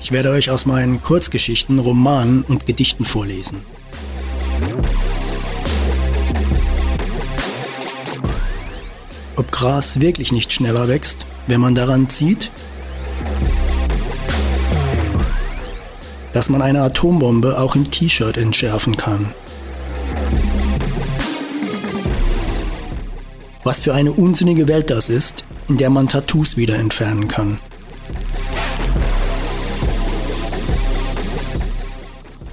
Ich werde euch aus meinen Kurzgeschichten, Romanen und Gedichten vorlesen. Ob Gras wirklich nicht schneller wächst, wenn man daran zieht? Dass man eine Atombombe auch im T-Shirt entschärfen kann. Was für eine unsinnige Welt das ist, in der man Tattoos wieder entfernen kann.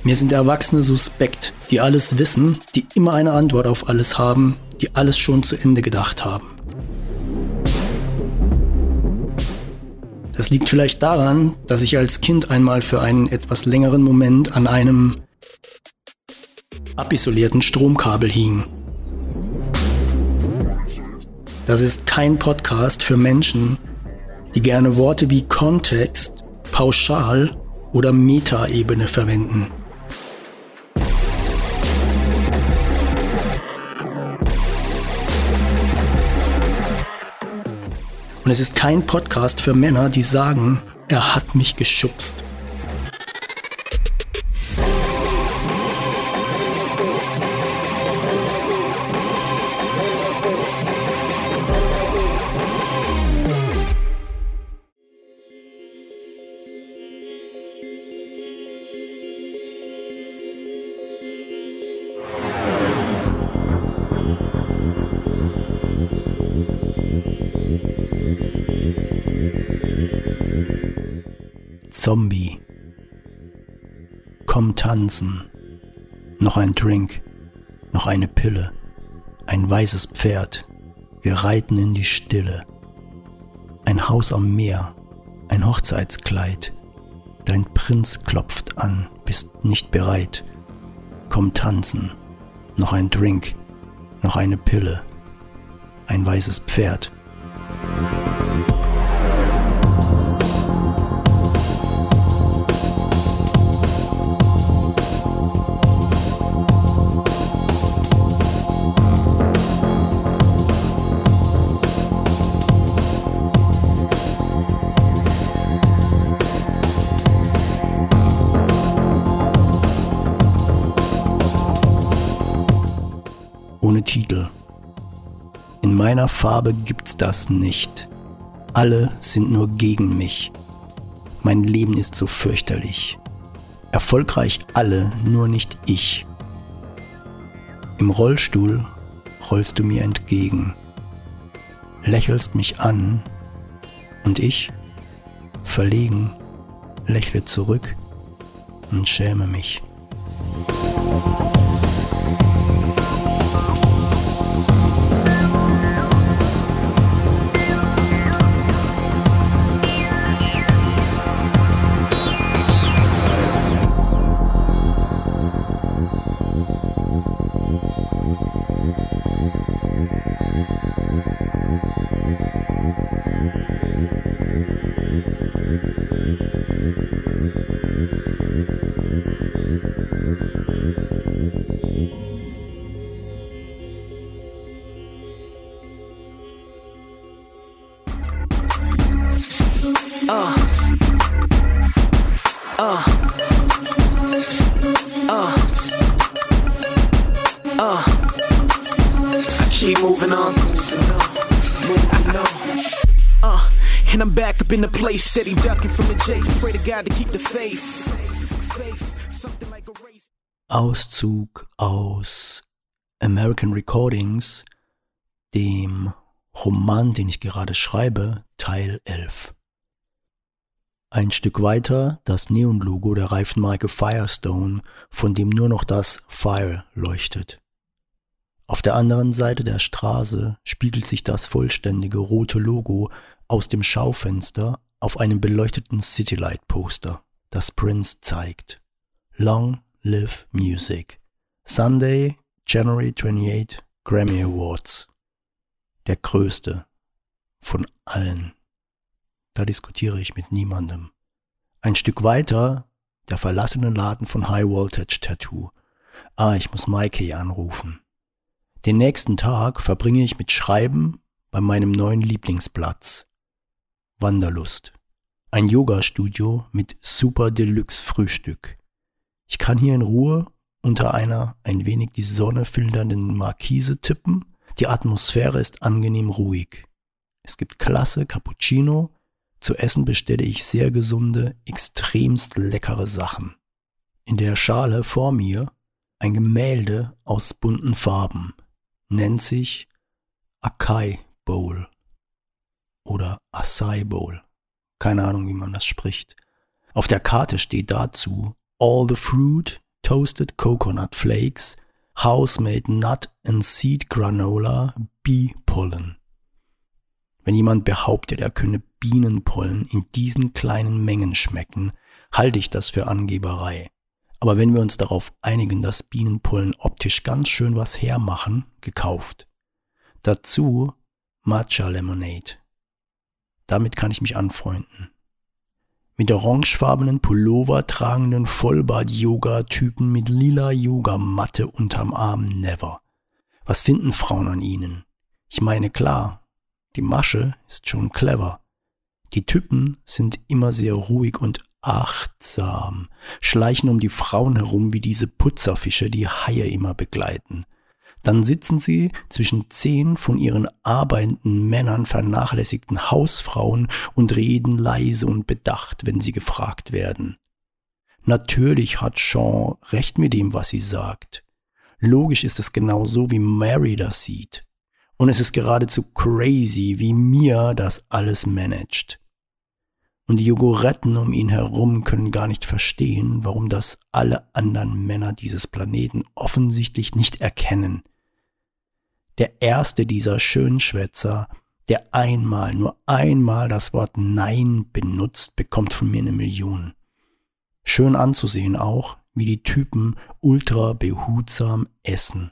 Mir sind Erwachsene suspekt, die alles wissen, die immer eine Antwort auf alles haben, die alles schon zu Ende gedacht haben. Das liegt vielleicht daran, dass ich als Kind einmal für einen etwas längeren Moment an einem abisolierten Stromkabel hing. Das ist kein Podcast für Menschen, die gerne Worte wie Kontext, Pauschal oder Metaebene verwenden. Und es ist kein Podcast für Männer, die sagen, er hat mich geschubst. Zombie. Komm tanzen. Noch ein Drink. Noch eine Pille. Ein weißes Pferd. Wir reiten in die Stille. Ein Haus am Meer. Ein Hochzeitskleid. Dein Prinz klopft an, bist nicht bereit. Komm tanzen. Noch ein Drink. Noch eine Pille. Ein weißes Pferd. Meiner Farbe gibt's das nicht. Alle sind nur gegen mich. Mein Leben ist so fürchterlich. Erfolgreich alle, nur nicht ich. Im Rollstuhl rollst du mir entgegen, lächelst mich an und ich, verlegen, lächle zurück und schäme mich. Steady ducking from the chase. Pray to God to keep the faith. Auszug aus American Recordings, dem Roman, den ich gerade schreibe, Teil 11. Ein Stück weiter das Neonlogo der Reifenmarke Firestone, von dem nur noch das Fire leuchtet. Auf der anderen Seite der Straße spiegelt sich das vollständige rote Logo aus dem Schaufenster auf einem beleuchteten Citylight-Poster, das Prince zeigt. Long Live Music. Sunday, January 28, Grammy Awards. Der größte von allen. Da diskutiere ich mit niemandem. Ein Stück weiter der verlassene Laden von High Voltage Tattoo Ah, ich muss Mikey anrufen. Den nächsten Tag verbringe ich mit Schreiben bei meinem neuen Lieblingsplatz. Wanderlust. Ein Yoga-Studio mit super Deluxe Frühstück. Ich kann hier in Ruhe unter einer ein wenig die Sonne filternden Markise tippen. Die Atmosphäre ist angenehm ruhig. Es gibt klasse Cappuccino. Zu essen bestelle ich sehr gesunde, extremst leckere Sachen. In der Schale vor mir ein Gemälde aus bunten Farben. Nennt sich Akai Bowl oder Acai Bowl. Keine Ahnung, wie man das spricht. Auf der Karte steht dazu All the fruit, toasted coconut flakes, house-made nut and seed granola, bee pollen. Wenn jemand behauptet, er könne Bienenpollen in diesen kleinen Mengen schmecken, halte ich das für Angeberei. Aber wenn wir uns darauf einigen, dass Bienenpollen optisch ganz schön was hermachen, gekauft. Dazu Matcha Lemonade. Damit kann ich mich anfreunden. Mit orangefarbenen Pullover tragenden Vollbart-Yoga-Typen mit lila Yogamatte unterm Arm never. Was finden Frauen an ihnen? Ich meine klar, die Masche ist schon clever. Die Typen sind immer sehr ruhig und achtsam, schleichen um die Frauen herum wie diese Putzerfische, die Haie immer begleiten. Dann sitzen sie zwischen zehn von ihren arbeitenden Männern vernachlässigten Hausfrauen und reden leise und bedacht, wenn sie gefragt werden. Natürlich hat Sean recht mit dem, was sie sagt. Logisch ist es genau so, wie Mary das sieht. Und es ist geradezu crazy, wie Mia das alles managt. Und die Jogoretten um ihn herum können gar nicht verstehen, warum das alle anderen Männer dieses Planeten offensichtlich nicht erkennen. Der erste dieser Schönschwätzer, der einmal, nur einmal das Wort Nein benutzt, bekommt von mir eine Million. Schön anzusehen auch, wie die Typen ultra behutsam essen.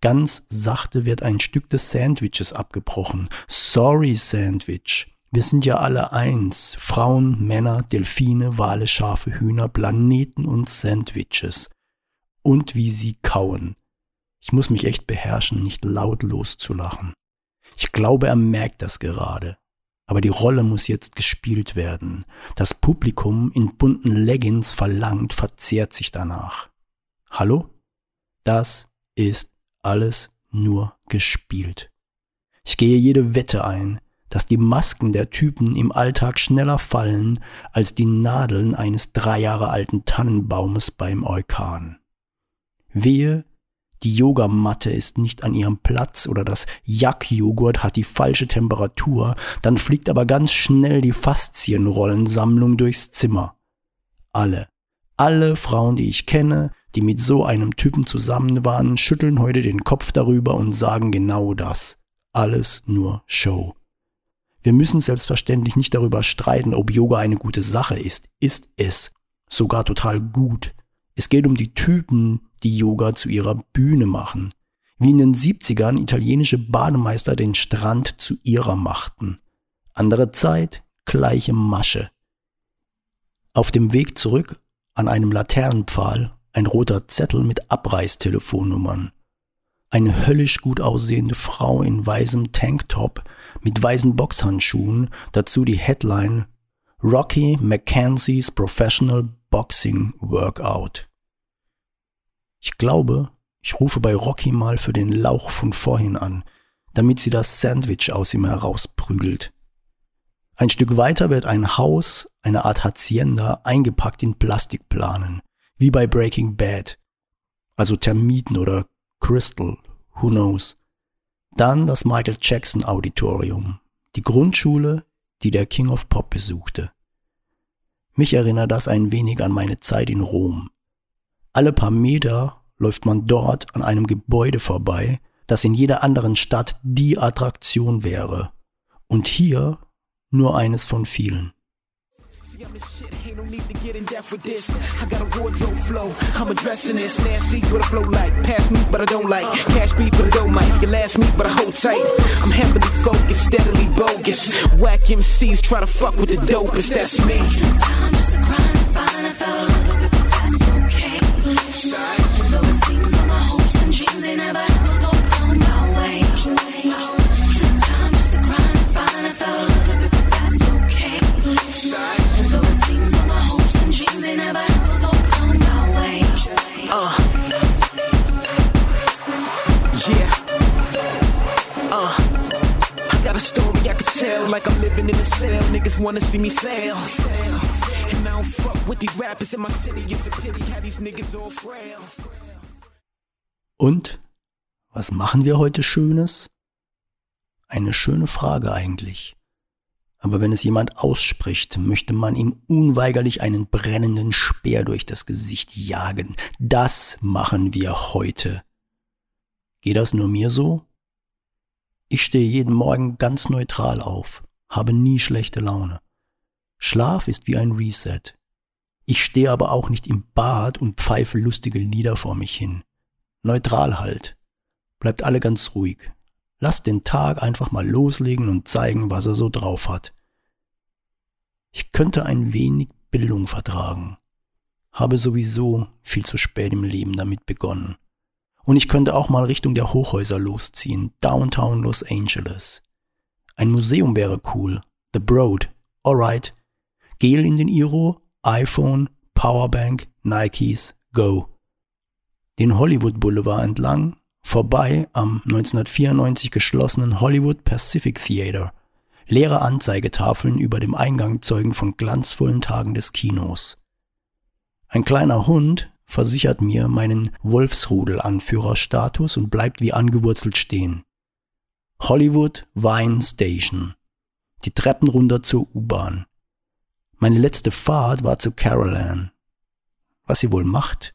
Ganz sachte wird ein Stück des Sandwiches abgebrochen. Sorry, Sandwich. Wir sind ja alle eins. Frauen, Männer, Delfine, Wale, Schafe, Hühner, Planeten und Sandwiches. Und wie sie kauen. Ich muss mich echt beherrschen, nicht laut loszulachen. Ich glaube, er merkt das gerade. Aber die Rolle muss jetzt gespielt werden. Das Publikum in bunten Leggings verlangt, verzehrt sich danach. Hallo? Das ist alles nur gespielt. Ich gehe jede Wette ein, dass die Masken der Typen im Alltag schneller fallen als die Nadeln eines drei Jahre alten Tannenbaumes beim Orkan. Wehe, die Yogamatte ist nicht an ihrem Platz oder das Yak-Joghurt hat die falsche Temperatur, dann fliegt aber ganz schnell die Faszienrollensammlung durchs Zimmer. Alle, alle Frauen, die ich kenne, die mit so einem Typen zusammen waren, schütteln heute den Kopf darüber und sagen genau das. Alles nur Show. Wir müssen selbstverständlich nicht darüber streiten, ob Yoga eine gute Sache ist. Ist es. Sogar total gut. Es geht um die Typen, die Yoga zu ihrer Bühne machen. Wie in den 70ern italienische Bademeister den Strand zu ihrer machten. Andere Zeit, gleiche Masche. Auf dem Weg zurück an einem Laternenpfahl ein roter Zettel mit Abreißtelefonnummern. Eine höllisch gut aussehende Frau in weißem Tanktop mit weißen Boxhandschuhen, dazu die Headline Rocky McKenzie's Professional Boxing Workout. Ich glaube, ich rufe bei Rocky mal für den Lauch von vorhin an, damit sie das Sandwich aus ihm herausprügelt. Ein Stück weiter wird ein Haus, eine Art Hacienda, eingepackt in Plastikplanen, wie bei Breaking Bad. Also Termiten oder Crystal, who knows. Dann das Michael Jackson Auditorium, die Grundschule, die der King of Pop besuchte. Mich erinnert das ein wenig an meine Zeit in Rom. Alle paar Meter läuft man dort an einem Gebäude vorbei, das in jeder anderen Stadt die Attraktion wäre. Und hier nur eines von vielen. I'm the shit, ain't no need to get in depth with this. I got a wardrobe flow, I'm addressing this. Nasty, but a flow like. Pass me, but I don't like. Cash beat, but I don't like. Your last meet, but I hold tight. I'm heavily focused, steadily bogus. Whack MCs try to fuck with the dopest, that's me. Time just to grind, find, I felt a little bit, but that's okay. Though it seems niggas wanna see me fail. And I don't fuck with these rappers in my city. It's a pity how these niggas all frail. Und was machen wir heute Schönes? Eine schöne Frage eigentlich. Aber wenn es jemand ausspricht, möchte man ihm unweigerlich einen brennenden Speer durch das Gesicht jagen. Das machen wir heute. Geht das nur mir so? Ich stehe jeden Morgen ganz neutral auf, habe nie schlechte Laune. Schlaf ist wie ein Reset. Ich stehe aber auch nicht im Bad und pfeife lustige Lieder vor mich hin. Neutral halt. Bleibt alle ganz ruhig. Lasst den Tag einfach mal loslegen und zeigen, was er so drauf hat. Ich könnte ein wenig Bildung vertragen, habe sowieso viel zu spät im Leben damit begonnen. Und ich könnte auch mal Richtung der Hochhäuser losziehen, Downtown Los Angeles. Ein Museum wäre cool. The Broad. Alright. Gel in den Iro, iPhone, Powerbank, Nikes, go. Den Hollywood Boulevard entlang, vorbei am 1994 geschlossenen Hollywood Pacific Theater. Leere Anzeigetafeln über dem Eingang zeugen von glanzvollen Tagen des Kinos. Ein kleiner Hund versichert mir meinen Wolfsrudel-Anführerstatus und bleibt wie angewurzelt stehen. Hollywood Vine Station. Die Treppen runter zur U-Bahn. Meine letzte Fahrt war zu Carol Ann. Was sie wohl macht?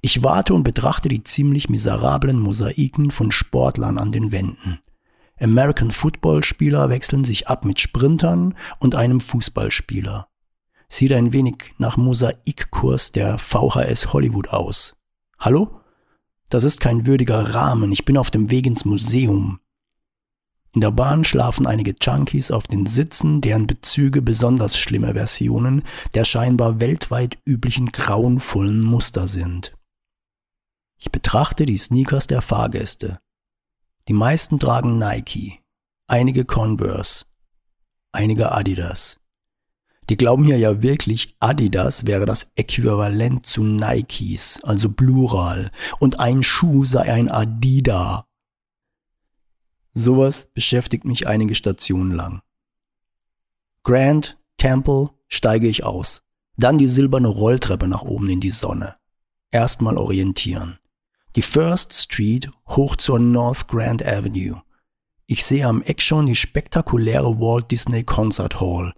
Ich warte und betrachte die ziemlich miserablen Mosaiken von Sportlern an den Wänden. American Football Spieler wechseln sich ab mit Sprintern und einem Fußballspieler sieht ein wenig nach Mosaikkurs der VHS Hollywood aus. Hallo? Das ist kein würdiger Rahmen, ich bin auf dem Weg ins Museum. In der Bahn schlafen einige Junkies auf den Sitzen, deren Bezüge besonders schlimme Versionen der scheinbar weltweit üblichen grauenvollen Muster sind. Ich betrachte die Sneakers der Fahrgäste. Die meisten tragen Nike, einige Converse, einige Adidas. Die glauben hier ja wirklich, Adidas wäre das Äquivalent zu Nikes, also Plural, und ein Schuh sei ein Adida. Sowas beschäftigt mich einige Stationen lang. Grand, Temple, steige ich aus. Dann die silberne Rolltreppe nach oben in die Sonne. Erstmal orientieren. Die First Street hoch zur North Grand Avenue. Ich sehe am Eck schon die spektakuläre Walt Disney Concert Hall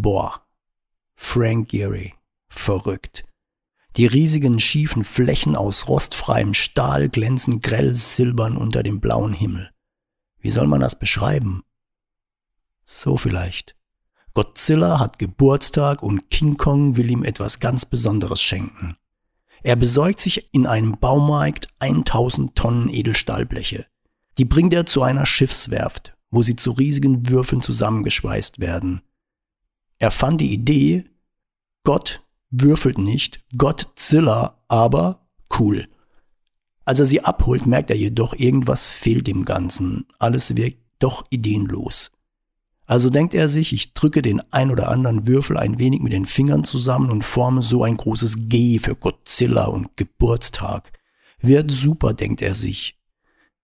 Boah, Frank Gehry, verrückt. Die riesigen schiefen Flächen aus rostfreiem Stahl glänzen grell silbern unter dem blauen Himmel. Wie soll man das beschreiben? So vielleicht. Godzilla hat Geburtstag und King Kong will ihm etwas ganz Besonderes schenken. Er besorgt sich in einem Baumarkt 1000 Tonnen Edelstahlbleche. Die bringt er zu einer Schiffswerft, wo sie zu riesigen Würfeln zusammengeschweißt werden. Er fand die Idee, Gott würfelt nicht, Gottzilla, aber cool. Als er sie abholt, merkt er jedoch, irgendwas fehlt dem Ganzen. Alles wirkt doch ideenlos. Also denkt er sich, ich drücke den ein oder anderen Würfel ein wenig mit den Fingern zusammen und forme so ein großes G für Godzilla und Geburtstag. Wird super, denkt er sich.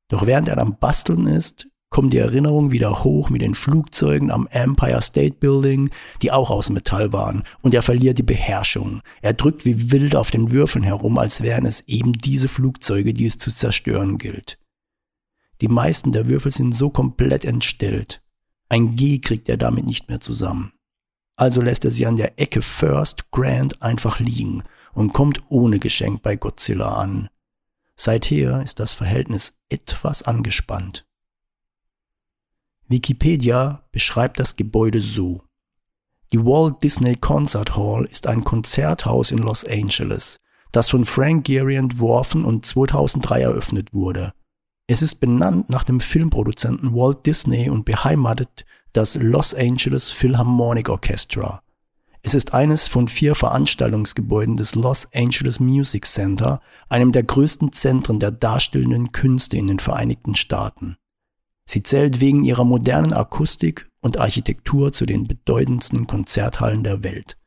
Doch während er am Basteln ist, kommt die Erinnerung wieder hoch mit den Flugzeugen am Empire State Building, die auch aus Metall waren, und er verliert die Beherrschung. Er drückt wie wild auf den Würfeln herum, als wären es eben diese Flugzeuge, die es zu zerstören gilt. Die meisten der Würfel sind so komplett entstellt. Ein G kriegt er damit nicht mehr zusammen. Also lässt er sie an der Ecke First Grand einfach liegen und kommt ohne Geschenk bei Godzilla an. Seither ist das Verhältnis etwas angespannt. Wikipedia beschreibt das Gebäude so. Die Walt Disney Concert Hall ist ein Konzerthaus in Los Angeles, das von Frank Gehry entworfen und 2003 eröffnet wurde. Es ist benannt nach dem Filmproduzenten Walt Disney und beheimatet das Los Angeles Philharmonic Orchestra. Es ist eines von vier Veranstaltungsgebäuden des Los Angeles Music Center, einem der größten Zentren der darstellenden Künste in den Vereinigten Staaten. Sie zählt wegen ihrer modernen Akustik und Architektur zu den bedeutendsten Konzerthallen der Welt.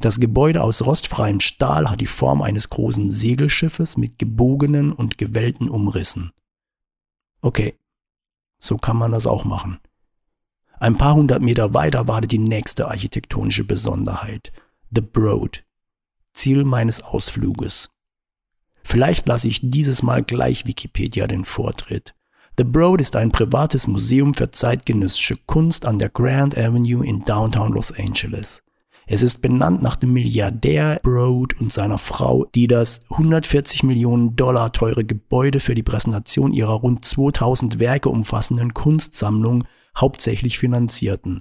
Das Gebäude aus rostfreiem Stahl hat die Form eines großen Segelschiffes mit gebogenen und gewellten Umrissen. Okay, so kann man das auch machen. Ein paar hundert Meter weiter wartet die nächste architektonische Besonderheit. The Broad. Ziel meines Ausfluges. Vielleicht lasse ich dieses Mal gleich Wikipedia den Vortritt. The Broad ist ein privates Museum für zeitgenössische Kunst an der Grand Avenue in Downtown Los Angeles. Es ist benannt nach dem Milliardär Broad und seiner Frau, die das 140 Millionen Dollar teure Gebäude für die Präsentation ihrer rund 2000 Werke umfassenden Kunstsammlung hauptsächlich finanzierten.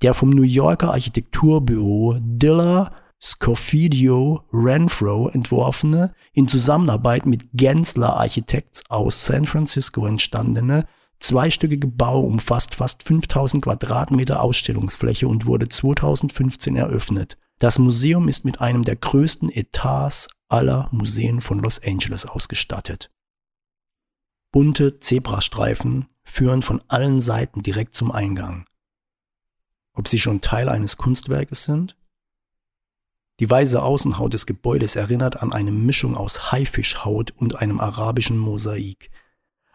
Der vom New Yorker Architekturbüro Diller Scofidio Renfro entworfene, in Zusammenarbeit mit Gensler Architects aus San Francisco entstandene zweistöckige Bau umfasst fast 5000 Quadratmeter Ausstellungsfläche und wurde 2015 eröffnet. Das Museum ist mit einem der größten Etats aller Museen von Los Angeles ausgestattet. Bunte Zebrastreifen führen von allen Seiten direkt zum Eingang. Ob sie schon Teil eines Kunstwerkes sind? Die weiße Außenhaut des Gebäudes erinnert an eine Mischung aus Haifischhaut und einem arabischen Mosaik.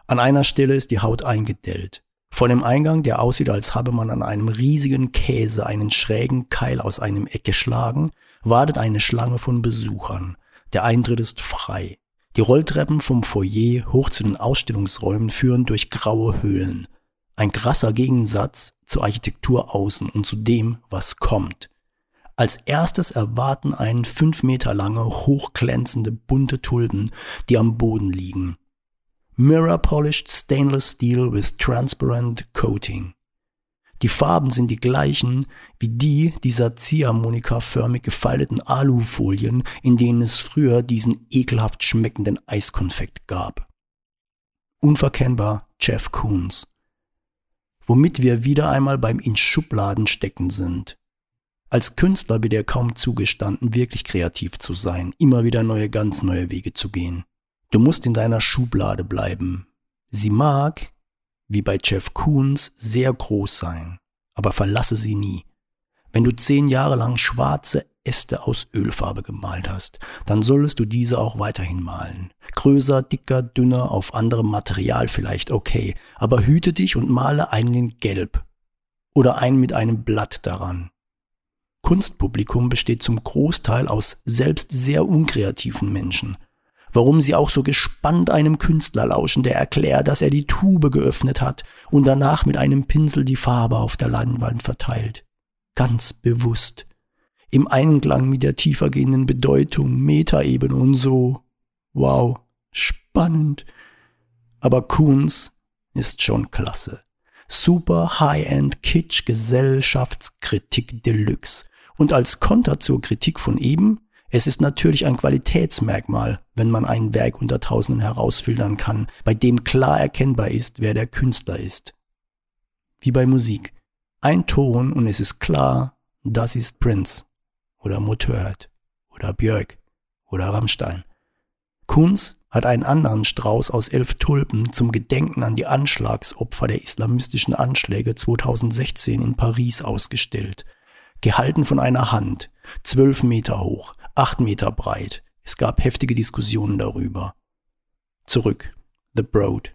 An einer Stelle ist die Haut eingedellt. Vor dem Eingang, der aussieht, als habe man an einem riesigen Käse einen schrägen Keil aus einem Eck geschlagen, wartet eine Schlange von Besuchern. Der Eintritt ist frei. Die Rolltreppen vom Foyer hoch zu den Ausstellungsräumen führen durch graue Höhlen. Ein krasser Gegensatz zur Architektur außen und zu dem, was kommt. Als erstes erwarten einen fünf Meter lange, hochglänzende, bunte Tulpen, die am Boden liegen. Mirror Polished Stainless Steel with Transparent Coating. Die Farben sind die gleichen wie die dieser Ziehharmonika-förmig gefalteten Alufolien, in denen es früher diesen ekelhaft schmeckenden Eiskonfekt gab. Unverkennbar Jeff Koons. Womit wir wieder einmal beim in Schubladen stecken sind. Als Künstler wird er kaum zugestanden, wirklich kreativ zu sein, immer wieder neue, ganz neue Wege zu gehen. Du musst in deiner Schublade bleiben. Sie mag, wie bei Jeff Koons, sehr groß sein, aber verlasse sie nie. Wenn du zehn Jahre lang schwarze Äste aus Ölfarbe gemalt hast, dann solltest du diese auch weiterhin malen. Größer, dicker, dünner, auf anderem Material vielleicht okay, aber hüte dich und male einen in Gelb oder einen mit einem Blatt daran. Kunstpublikum besteht zum Großteil aus selbst sehr unkreativen Menschen – warum sie auch so gespannt einem Künstler lauschen, der erklärt, dass er die Tube geöffnet hat und danach mit einem Pinsel die Farbe auf der Leinwand verteilt. Ganz bewusst. Im Einklang mit der tiefer gehenden Bedeutung, Metaebene und so. Wow, spannend. Aber Kunz ist schon klasse. Super High-End Kitsch Gesellschaftskritik Deluxe. Und als Konter zur Kritik von eben es ist natürlich ein Qualitätsmerkmal, wenn man ein Werk unter Tausenden herausfiltern kann, bei dem klar erkennbar ist, wer der Künstler ist. Wie bei Musik. Ein Ton und es ist klar, das ist Prince oder Motorhead oder Björk oder Rammstein. Kunz hat einen anderen Strauß aus elf Tulpen zum Gedenken an die Anschlagsopfer der islamistischen Anschläge 2016 in Paris ausgestellt. Gehalten von einer Hand, zwölf Meter hoch, acht Meter breit. Es gab heftige Diskussionen darüber. Zurück. The Broad.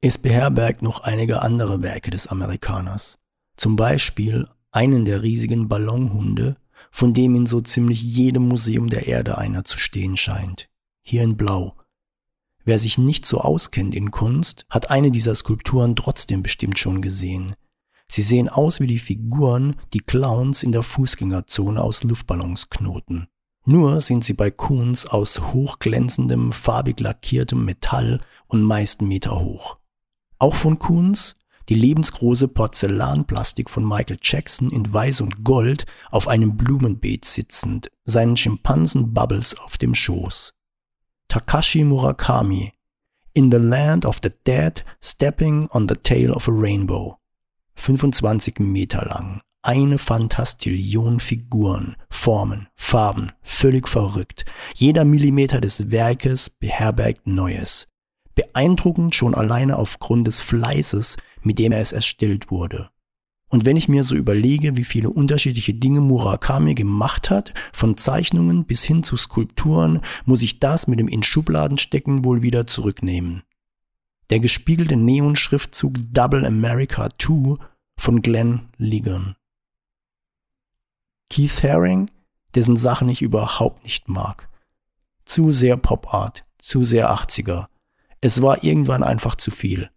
Es beherbergt noch einige andere Werke des Amerikaners. Zum Beispiel einen der riesigen Ballonhunde, von dem in so ziemlich jedem Museum der Erde einer zu stehen scheint. Hier in Blau. Wer sich nicht so auskennt in Kunst, hat eine dieser Skulpturen trotzdem bestimmt schon gesehen. Sie sehen aus wie die Figuren, die Clowns in der Fußgängerzone aus Luftballons knoten. Nur sind sie bei Kuhns aus hochglänzendem, farbig lackiertem Metall und meist Meter hoch. Auch von Kuhns die lebensgroße Porzellanplastik von Michael Jackson in Weiß und Gold auf einem Blumenbeet sitzend, seinen Schimpansen Bubbles auf dem Schoß. Takashi Murakami In the Land of the Dead Stepping on the Tail of a Rainbow 25 Meter lang, eine Fantastillion Figuren, Formen, Farben, völlig verrückt. Jeder Millimeter des Werkes beherbergt Neues. Beeindruckend schon alleine aufgrund des Fleißes, mit dem es erstellt wurde. Und wenn ich mir so überlege, wie viele unterschiedliche Dinge Murakami gemacht hat, von Zeichnungen bis hin zu Skulpturen, muss ich das mit dem in Schubladen stecken wohl wieder zurücknehmen. Der gespiegelte Neonschriftzug Double America 2 von Glenn Ligon. Keith Haring, dessen Sachen ich überhaupt nicht mag. Zu sehr Pop Art, zu sehr 80er. Es war irgendwann einfach zu viel.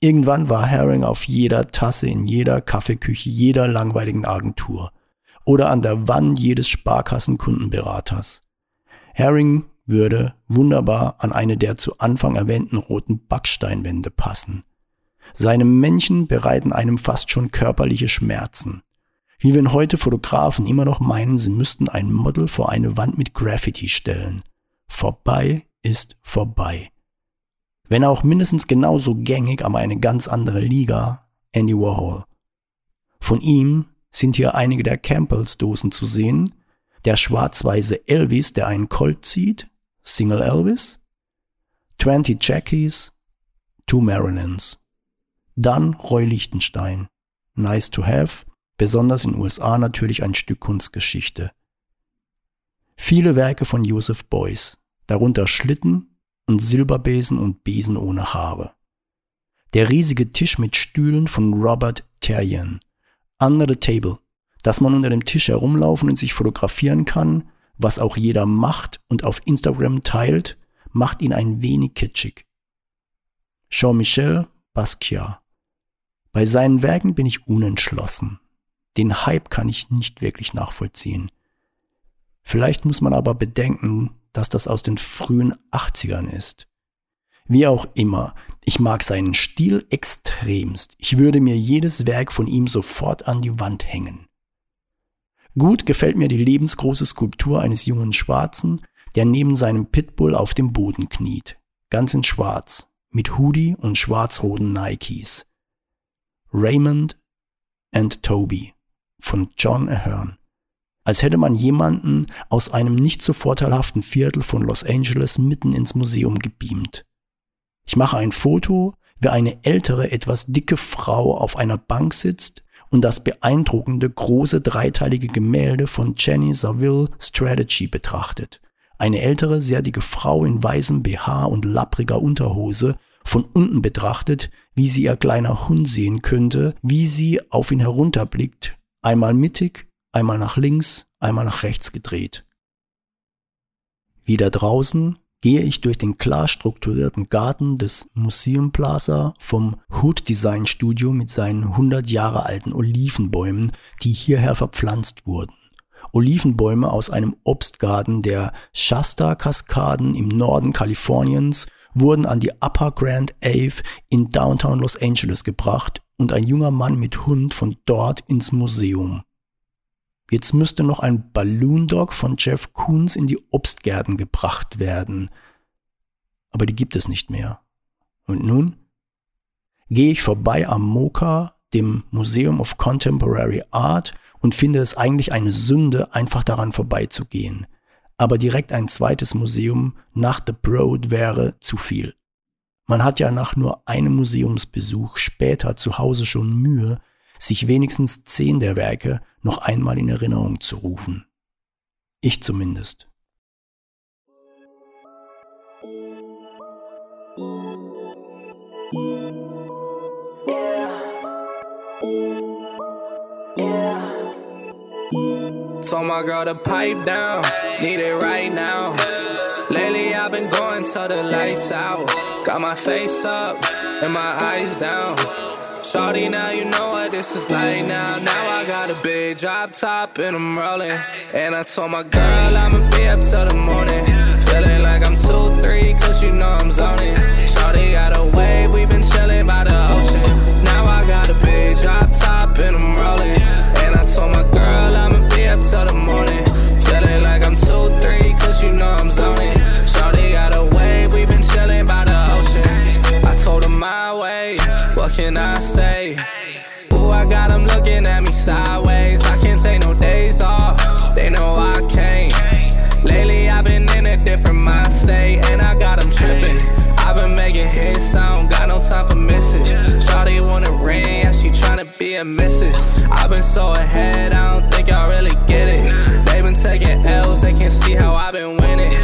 Irgendwann war Haring auf jeder Tasse in jeder Kaffeeküche jeder langweiligen Agentur oder an der Wand jedes Sparkassenkundenberaters. Haring würde wunderbar an eine der zu Anfang erwähnten roten Backsteinwände passen. Seine Männchen bereiten einem fast schon körperliche Schmerzen. Wie wenn heute Fotografen immer noch meinen, sie müssten ein Model vor eine Wand mit Graffiti stellen. Vorbei ist vorbei. Wenn auch mindestens genauso gängig, aber eine ganz andere Liga, Andy Warhol. Von ihm sind hier einige der Campbells-Dosen zu sehen, der schwarz-weiße Elvis, der einen Colt zieht, Single Elvis, 20 Jackies, Two Marilyns. Dann Roy Lichtenstein, Nice to Have, besonders in USA natürlich ein Stück Kunstgeschichte. Viele Werke von Joseph Beuys, darunter Schlitten und Silberbesen und Besen ohne Haare. Der riesige Tisch mit Stühlen von Robert Terrian, Under the Table, dass man unter dem Tisch herumlaufen und sich fotografieren kann, was auch jeder macht und auf Instagram teilt, macht ihn ein wenig kitschig. Jean-Michel Basquiat. Bei seinen Werken bin ich unentschlossen. Den Hype kann ich nicht wirklich nachvollziehen. Vielleicht muss man aber bedenken, dass das aus den frühen 80ern ist. Wie auch immer, ich mag seinen Stil extremst. Ich würde mir jedes Werk von ihm sofort an die Wand hängen. Gut gefällt mir die lebensgroße Skulptur eines jungen Schwarzen, der neben seinem Pitbull auf dem Boden kniet, ganz in Schwarz, mit Hoodie und schwarz-roten Nikes. Raymond and Toby von John Ahern. Als hätte man jemanden aus einem nicht so vorteilhaften Viertel von Los Angeles mitten ins Museum gebeamt. Ich mache ein Foto, wie eine ältere, etwas dicke Frau auf einer Bank sitzt und das beeindruckende große dreiteilige Gemälde von Jenny Saville Strategy betrachtet. Eine ältere, sehr dicke Frau in weißem BH und lappriger Unterhose, von unten betrachtet, wie sie ihr kleiner Hund sehen könnte, wie sie auf ihn herunterblickt, einmal mittig, einmal nach links, einmal nach rechts gedreht. Wieder draußen gehe ich durch den klar strukturierten Garten des Museum Plaza vom Hood Design Studio mit seinen 100 Jahre alten Olivenbäumen, die hierher verpflanzt wurden. Olivenbäume aus einem Obstgarten der Shasta-Kaskaden im Norden Kaliforniens wurden an die Upper Grand Ave in Downtown Los Angeles gebracht und ein junger Mann mit Hund von dort ins Museum. Jetzt müsste noch ein Balloon Dog von Jeff Koons in die Obstgärten gebracht werden. Aber die gibt es nicht mehr. Und nun gehe ich vorbei am MoCA, dem Museum of Contemporary Art, und finde es eigentlich eine Sünde, einfach daran vorbeizugehen. Aber direkt ein zweites Museum nach The Broad wäre zu viel. Man hat ja nach nur einem Museumsbesuch später zu Hause schon Mühe, sich wenigstens zehn der Werke noch einmal in Erinnerung zu rufen. Ich zumindest. Told my girl to pipe down, need it right now. Lately I've been going till the lights out. Got my face up and my eyes down. Shorty, now you know what this is like now. Now I got a big drop top and I'm rolling. And I told my girl I'ma be up till the morning. Feeling like I'm 2-3, cause you know I'm zoning. Shorty got a wave, we been chilling by the ocean. Now I got a big drop top and I'm rolling. And I told my girl I'ma be up till the morning. Feeling like I'm 2-3, cause you know I'm zoning. Shorty got a wave, we been chilling by the ocean. I told her my way, what can I say? being misses. I've been so ahead, I don't think y'all really get it. They been taking L's, they can see how I've been winning.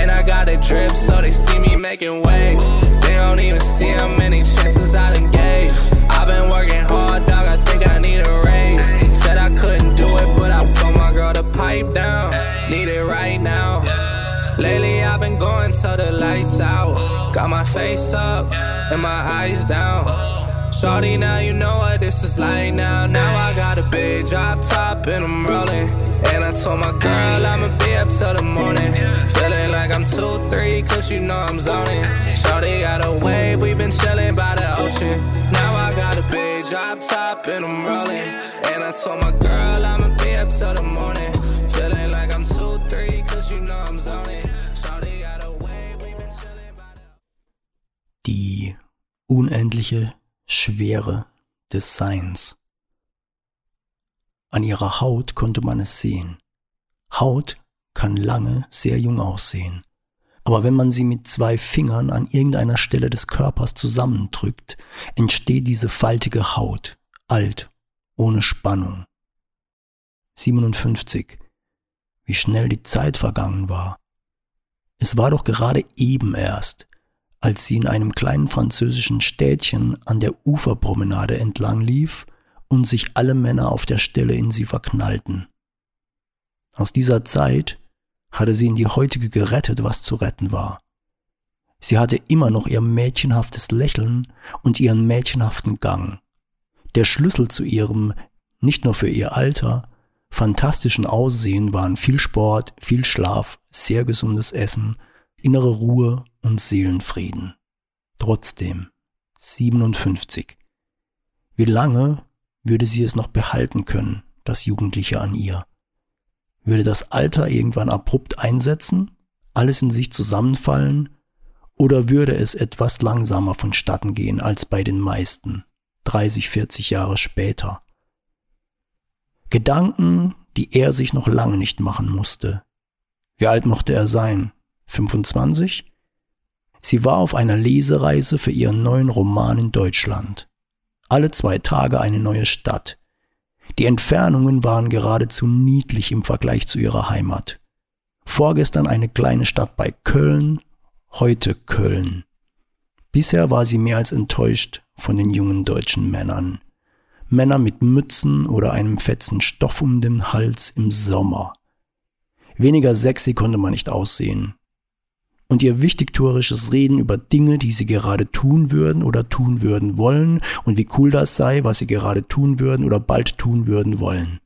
And I got a drip, so they see me making waves. They don't even see how many chances I done gave. I've been working hard, dog, I think I need a raise. Said I couldn't do it, but I told my girl to pipe down. Need it right now. Lately I've been going till the lights out. Got my face up and my eyes down. Shorty, now you know what this is like now. Now I got a big drop top and I'm rolling. And I told my girl I'ma be up till the morning. Feeling like I'm 2-3, cause you know I'm zoning. Shorty got a wave, we been chilling by the ocean. Now I got a big drop top and I'm rolling. And I told my girl I'ma be up till the morning. Feeling like I'm 2-3, cause you know I'm zoning. Shorty got a wave, we been chilling by the Die unendliche Schwere des Seins. An ihrer Haut konnte man es sehen. Haut kann lange sehr jung aussehen. Aber wenn man sie mit zwei Fingern an irgendeiner Stelle des Körpers zusammendrückt, entsteht diese faltige Haut, alt, ohne Spannung. 57. Wie schnell die Zeit vergangen war. Es war doch gerade eben erst, als sie in einem kleinen französischen Städtchen an der Uferpromenade entlang lief und sich alle Männer auf der Stelle in sie verknallten. Aus dieser Zeit hatte sie in die heutige gerettet, was zu retten war. Sie hatte immer noch ihr mädchenhaftes Lächeln und ihren mädchenhaften Gang. Der Schlüssel zu ihrem, nicht nur für ihr Alter, fantastischen Aussehen waren viel Sport, viel Schlaf, sehr gesundes Essen, innere Ruhe und Seelenfrieden. Trotzdem 57. Wie lange würde sie es noch behalten können, das Jugendliche an ihr? Würde das Alter irgendwann abrupt einsetzen, alles in sich zusammenfallen, oder würde es etwas langsamer vonstatten gehen als bei den meisten, 30, 40 Jahre später? Gedanken, die er sich noch lange nicht machen musste. Wie alt mochte er sein? 25? Sie war auf einer Lesereise für ihren neuen Roman in Deutschland. Alle zwei Tage eine neue Stadt. Die Entfernungen waren geradezu niedlich im Vergleich zu ihrer Heimat. Vorgestern eine kleine Stadt bei Köln, heute Köln. Bisher war sie mehr als enttäuscht von den jungen deutschen Männern. Männer mit Mützen oder einem fetzen Stoff um den Hals im Sommer. Weniger sexy konnte man nicht aussehen und ihr wichtigtuerisches Reden über Dinge, die sie gerade tun würden oder tun würden wollen und wie cool das sei, was sie gerade tun würden oder bald tun würden wollen,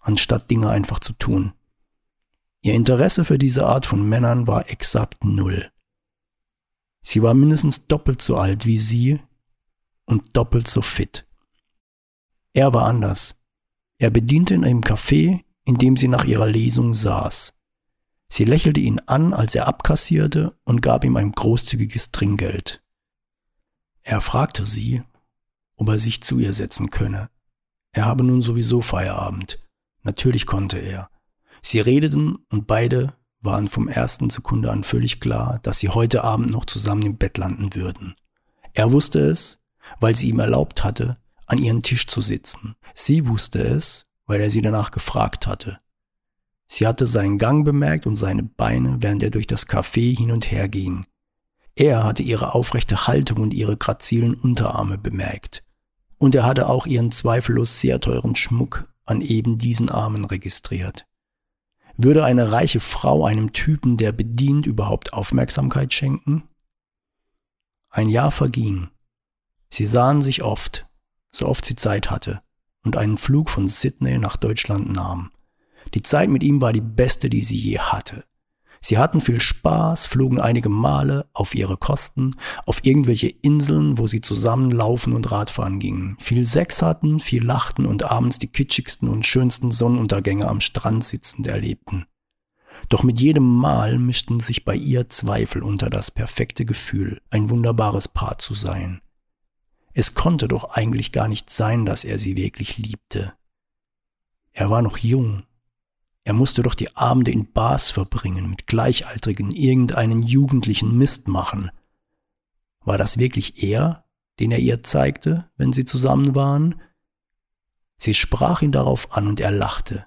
anstatt Dinge einfach zu tun. Ihr Interesse für diese Art von Männern war exakt null. Sie war mindestens doppelt so alt wie sie und doppelt so fit. Er war anders. Er bediente in einem Café, in dem sie nach ihrer Lesung saß. Sie lächelte ihn an, als er abkassierte und gab ihm ein großzügiges Trinkgeld. Er fragte sie, ob er sich zu ihr setzen könne. Er habe nun sowieso Feierabend. Natürlich konnte er. Sie redeten und beide waren vom ersten Sekunde an völlig klar, dass sie heute Abend noch zusammen im Bett landen würden. Er wusste es, weil sie ihm erlaubt hatte, an ihren Tisch zu sitzen. Sie wusste es, weil er sie danach gefragt hatte. Sie hatte seinen Gang bemerkt und seine Beine, während er durch das Café hin und her ging. Er hatte ihre aufrechte Haltung und ihre grazilen Unterarme bemerkt. Und er hatte auch ihren zweifellos sehr teuren Schmuck an eben diesen Armen registriert. Würde eine reiche Frau einem Typen, der bedient, überhaupt Aufmerksamkeit schenken? Ein Jahr verging. Sie sahen sich oft, so oft sie Zeit hatte, und einen Flug von Sydney nach Deutschland nahm. Die Zeit mit ihm war die beste, die sie je hatte. Sie hatten viel Spaß, flogen einige Male auf ihre Kosten auf irgendwelche Inseln, wo sie zusammen laufen und Radfahren gingen, viel Sex hatten, viel lachten und abends die kitschigsten und schönsten Sonnenuntergänge am Strand sitzend erlebten. Doch mit jedem Mal mischten sich bei ihr Zweifel unter das perfekte Gefühl, ein wunderbares Paar zu sein. Es konnte doch eigentlich gar nicht sein, dass er sie wirklich liebte. Er war noch jung, er musste doch die Abende in Bars verbringen, mit Gleichaltrigen irgendeinen jugendlichen Mist machen. War das wirklich er, den er ihr zeigte, wenn sie zusammen waren? Sie sprach ihn darauf an und er lachte.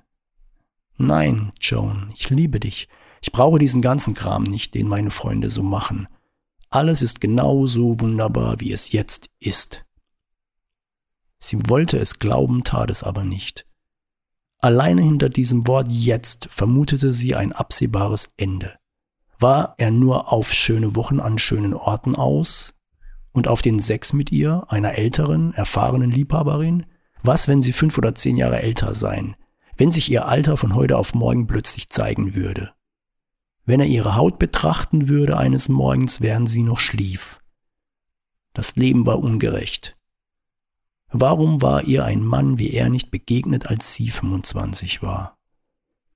Nein, Joan, ich liebe dich. Ich brauche diesen ganzen Kram nicht, den meine Freunde so machen. Alles ist genau so wunderbar, wie es jetzt ist. Sie wollte es glauben, tat es aber nicht. Alleine hinter diesem Wort jetzt vermutete sie ein absehbares Ende. War er nur auf schöne Wochen an schönen Orten aus und auf den Sex mit ihr, einer älteren, erfahrenen Liebhaberin? Was, wenn sie fünf oder zehn Jahre älter seien? Wenn sich ihr Alter von heute auf morgen plötzlich zeigen würde? Wenn er ihre Haut betrachten würde eines Morgens, während sie noch schlief? Das Leben war ungerecht. Warum war ihr ein Mann wie er nicht begegnet, als sie 25 war?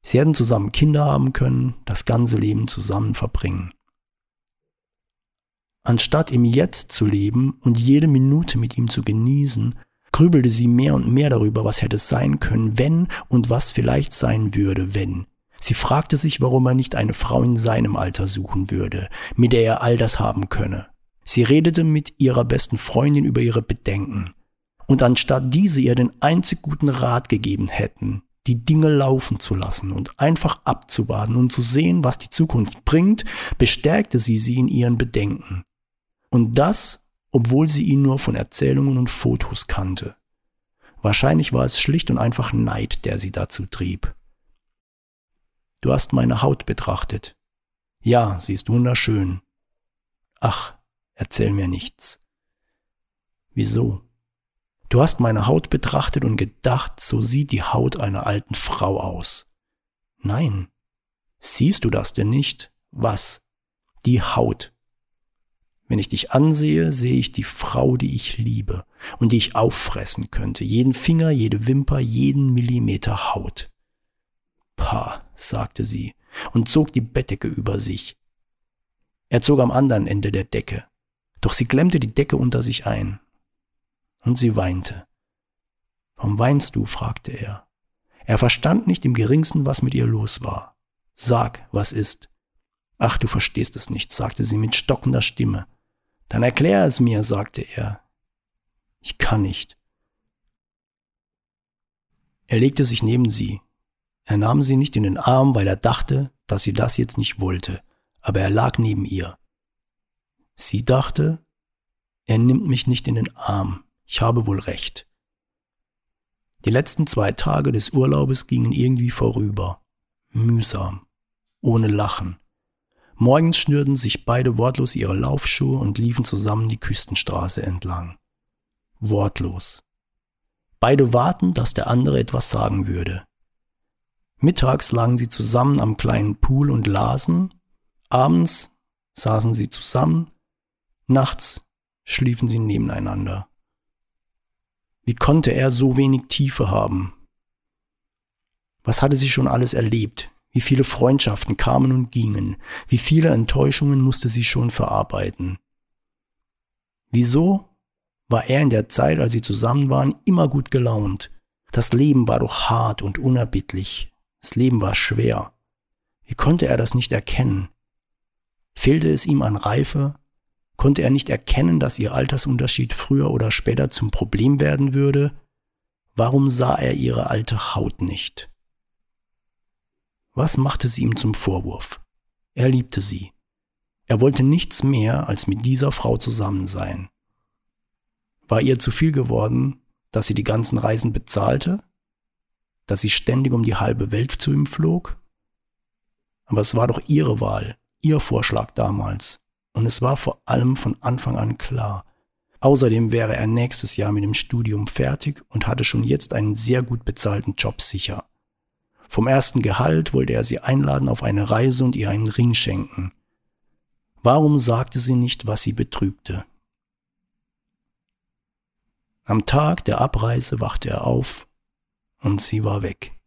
Sie hätten zusammen Kinder haben können, das ganze Leben zusammen verbringen. Anstatt im Jetzt zu leben und jede Minute mit ihm zu genießen, grübelte sie mehr und mehr darüber, was hätte sein können, wenn und was vielleicht sein würde, wenn. Sie fragte sich, warum er nicht eine Frau in seinem Alter suchen würde, mit der er all das haben könne. Sie redete mit ihrer besten Freundin über ihre Bedenken. Und anstatt diese ihr den einzig guten Rat gegeben hätten, die Dinge laufen zu lassen und einfach abzuwarten und zu sehen, was die Zukunft bringt, bestärkte sie sie in ihren Bedenken. Und das, obwohl sie ihn nur von Erzählungen und Fotos kannte. Wahrscheinlich war es schlicht und einfach Neid, der sie dazu trieb. Du hast meine Haut betrachtet. Ja, sie ist wunderschön. Ach, erzähl mir nichts. Wieso? Du hast meine Haut betrachtet und gedacht, so sieht die Haut einer alten Frau aus. Nein. Siehst du das denn nicht? Was? Die Haut. Wenn ich dich ansehe, sehe ich die Frau, die ich liebe und die ich auffressen könnte, jeden Finger, jede Wimper, jeden Millimeter Haut. Pah, sagte sie und zog die Bettdecke über sich. Er zog am anderen Ende der Decke, doch sie klemmte die Decke unter sich ein und sie weinte. Warum weinst du? fragte er. Er verstand nicht im geringsten, was mit ihr los war. Sag, was ist? Ach, du verstehst es nicht, sagte sie mit stockender Stimme. Dann erklär es mir, sagte er. Ich kann nicht. Er legte sich neben sie. Er nahm sie nicht in den Arm, weil er dachte, dass sie das jetzt nicht wollte, aber er lag neben ihr. Sie dachte, er nimmt mich nicht in den Arm, ich habe wohl recht. Die letzten zwei Tage des Urlaubes gingen irgendwie vorüber. Mühsam. Ohne Lachen. Morgens schnürten sich beide wortlos ihre Laufschuhe und liefen zusammen die Küstenstraße entlang. Wortlos. Beide warten, dass der andere etwas sagen würde. Mittags lagen sie zusammen am kleinen Pool und lasen, abends saßen sie zusammen, nachts schliefen sie nebeneinander. Wie konnte er so wenig Tiefe haben? Was hatte sie schon alles erlebt? Wie viele Freundschaften kamen und gingen? Wie viele Enttäuschungen musste sie schon verarbeiten? Wieso war er in der Zeit, als sie zusammen waren, immer gut gelaunt? Das Leben war doch hart und unerbittlich. Das Leben war schwer. Wie konnte er das nicht erkennen? Fehlte es ihm an Reife, Konnte er nicht erkennen, dass ihr Altersunterschied früher oder später zum Problem werden würde? Warum sah er ihre alte Haut nicht? Was machte sie ihm zum Vorwurf? Er liebte sie. Er wollte nichts mehr als mit dieser Frau zusammen sein. War ihr zu viel geworden, dass sie die ganzen Reisen bezahlte? Dass sie ständig um die halbe Welt zu ihm flog? Aber es war doch ihre Wahl, ihr Vorschlag damals. Und es war vor allem von Anfang an klar. Außerdem wäre er nächstes Jahr mit dem Studium fertig und hatte schon jetzt einen sehr gut bezahlten Job sicher. Vom ersten Gehalt wollte er sie einladen auf eine Reise und ihr einen Ring schenken. Warum sagte sie nicht, was sie betrübte? Am Tag der Abreise wachte er auf und sie war weg.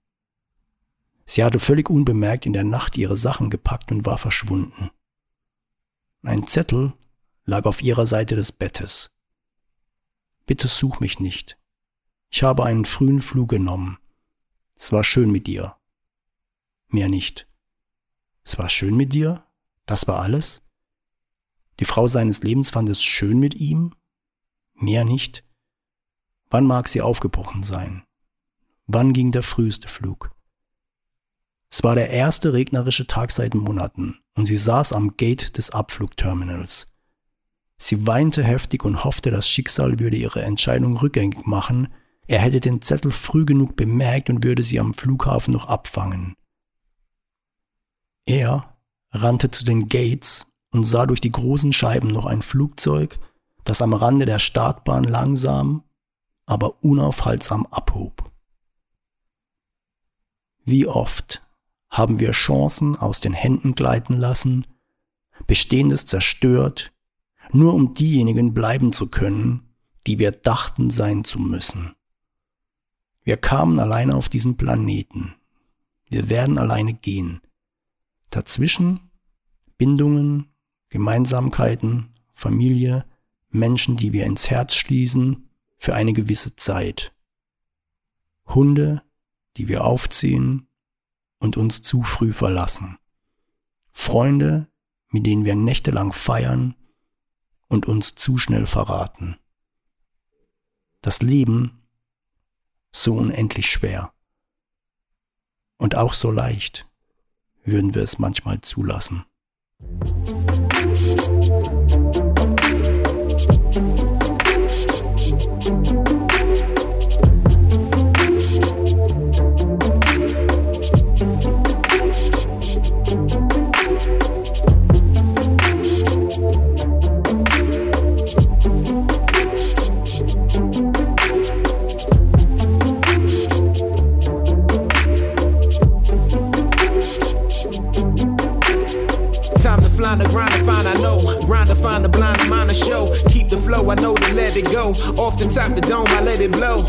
Sie hatte völlig unbemerkt in der Nacht ihre Sachen gepackt und war verschwunden. Ein Zettel lag auf ihrer Seite des Bettes. Bitte such mich nicht. Ich habe einen frühen Flug genommen. Es war schön mit dir. Mehr nicht. Es war schön mit dir? Das war alles? Die Frau seines Lebens fand es schön mit ihm? Mehr nicht? Wann mag sie aufgebrochen sein? Wann ging der früheste Flug? Es war der erste regnerische Tag seit Monaten und sie saß am Gate des Abflugterminals. Sie weinte heftig und hoffte, das Schicksal würde ihre Entscheidung rückgängig machen, er hätte den Zettel früh genug bemerkt und würde sie am Flughafen noch abfangen. Er rannte zu den Gates und sah durch die großen Scheiben noch ein Flugzeug, das am Rande der Startbahn langsam, aber unaufhaltsam abhob. Wie oft haben wir Chancen aus den Händen gleiten lassen, Bestehendes zerstört, nur um diejenigen bleiben zu können, die wir dachten sein zu müssen. Wir kamen alleine auf diesen Planeten. Wir werden alleine gehen. Dazwischen Bindungen, Gemeinsamkeiten, Familie, Menschen, die wir ins Herz schließen für eine gewisse Zeit. Hunde, die wir aufziehen und uns zu früh verlassen. Freunde, mit denen wir nächtelang feiern und uns zu schnell verraten. Das Leben so unendlich schwer und auch so leicht würden wir es manchmal zulassen. Flow, I know to let it go. Off the top the dome, I let it blow.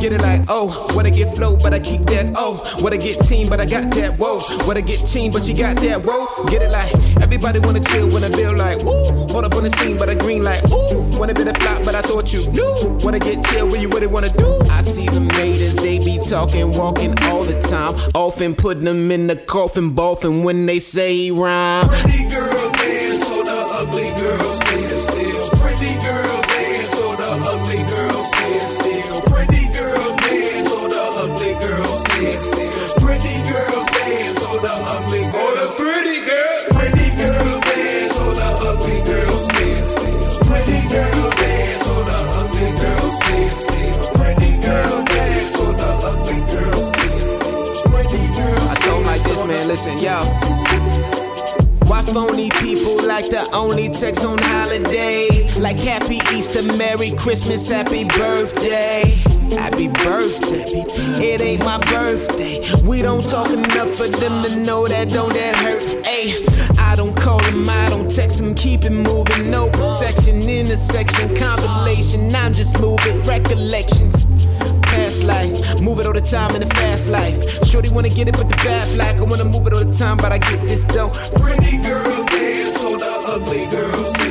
Get it like, oh, what I get flow, but I keep that, oh. What I get team, but I got that, whoa. What I get team, but you got that, whoa. Get it like, everybody wanna chill when I feel like, ooh. Hold up on the scene, but I green like, ooh. Wanna be the flop, but I thought you knew. Wanna get chill when you really wanna do. I see them haters, they be talking, walking all the time. Often putting them in the coffin, boffin when they say rhyme. Pretty girl dance, so the ugly girls like the only text on holidays? Like Happy Easter, Merry Christmas, Happy Birthday. Happy birthday. It ain't my birthday. We don't talk enough for them to know that don't that hurt. Hey, I don't call them, I don't text them, keep it moving. No protection, intersection, compilation. I'm just moving recollections past life. Move it all the time in the fast life. Shorty wanna get it, but the bad like I wanna move it all the time, but I get this dough. Pretty girl Girls.